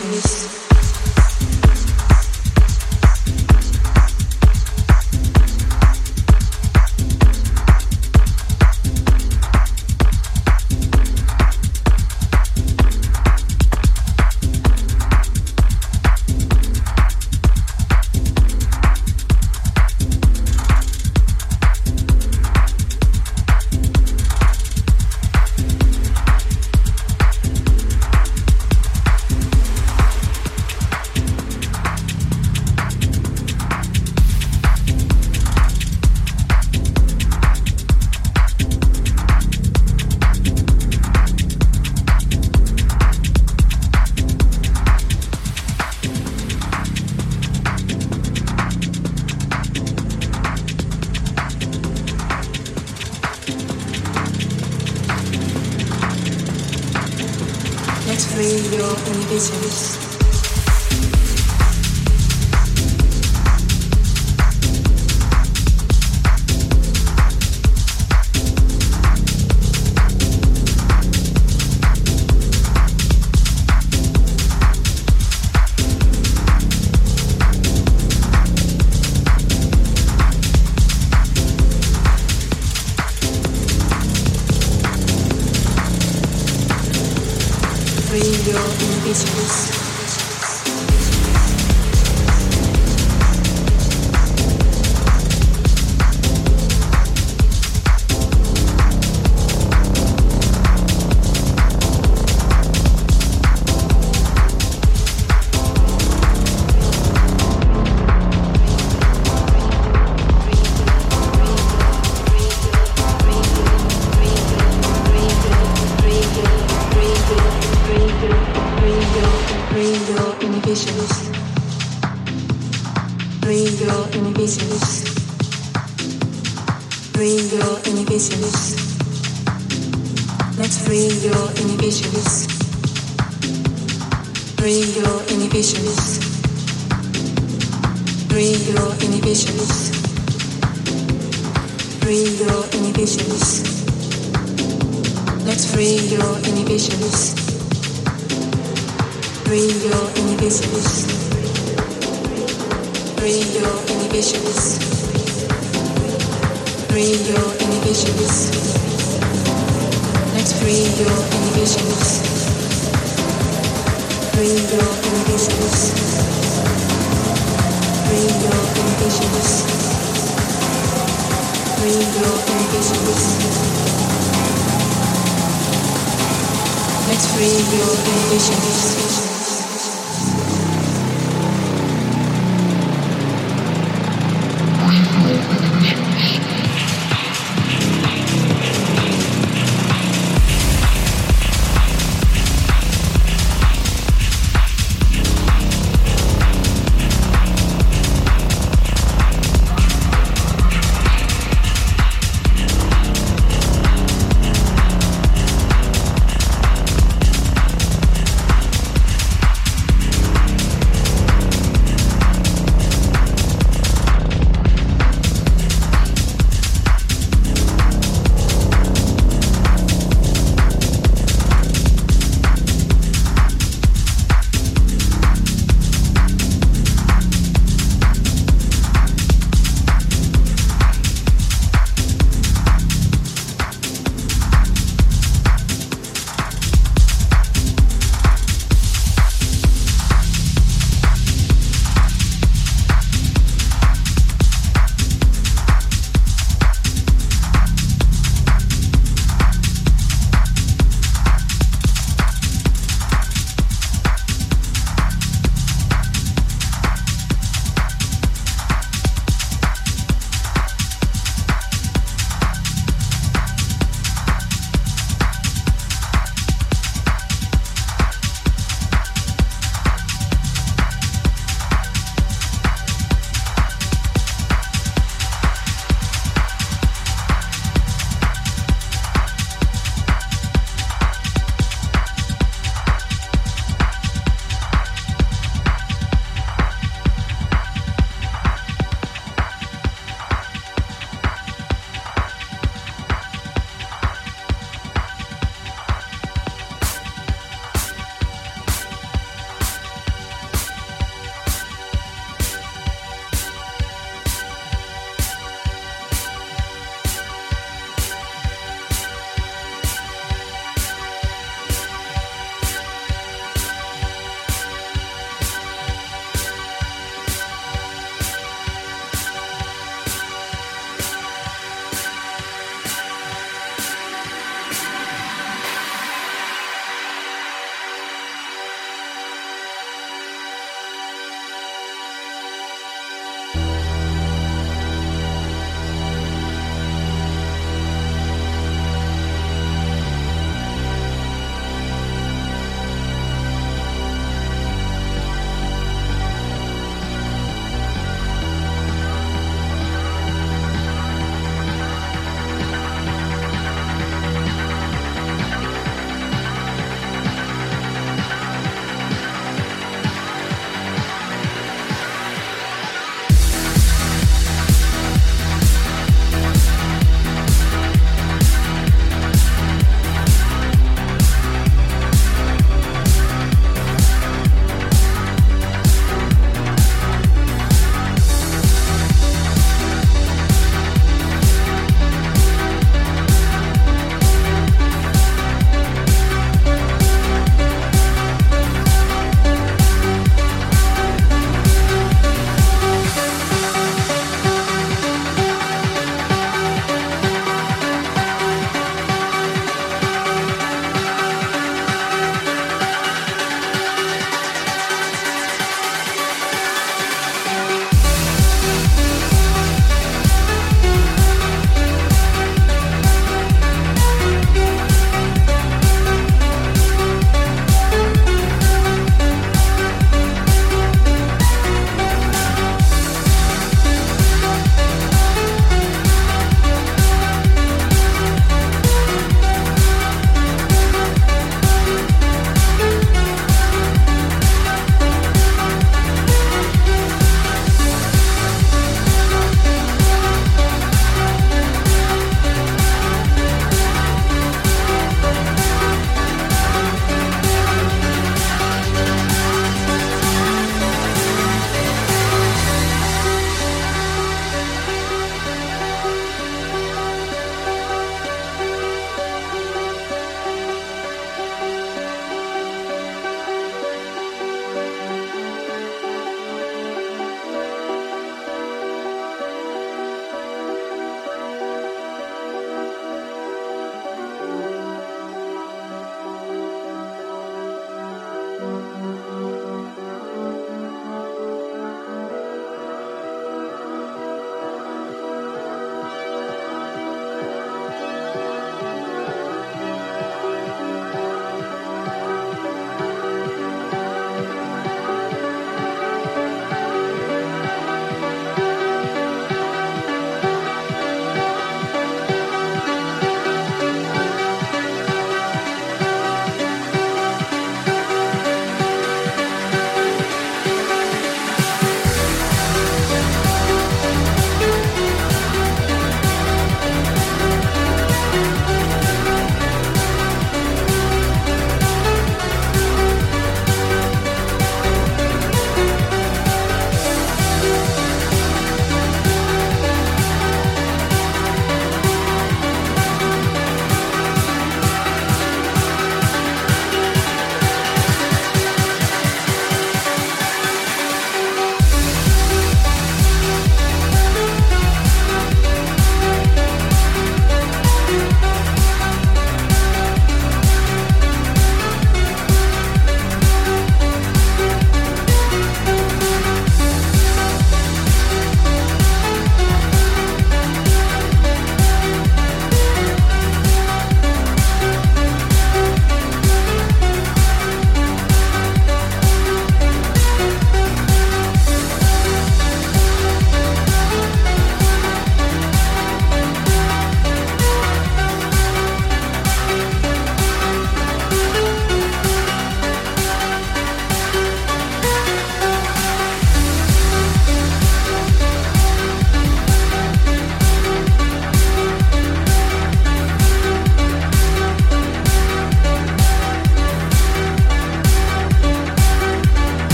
your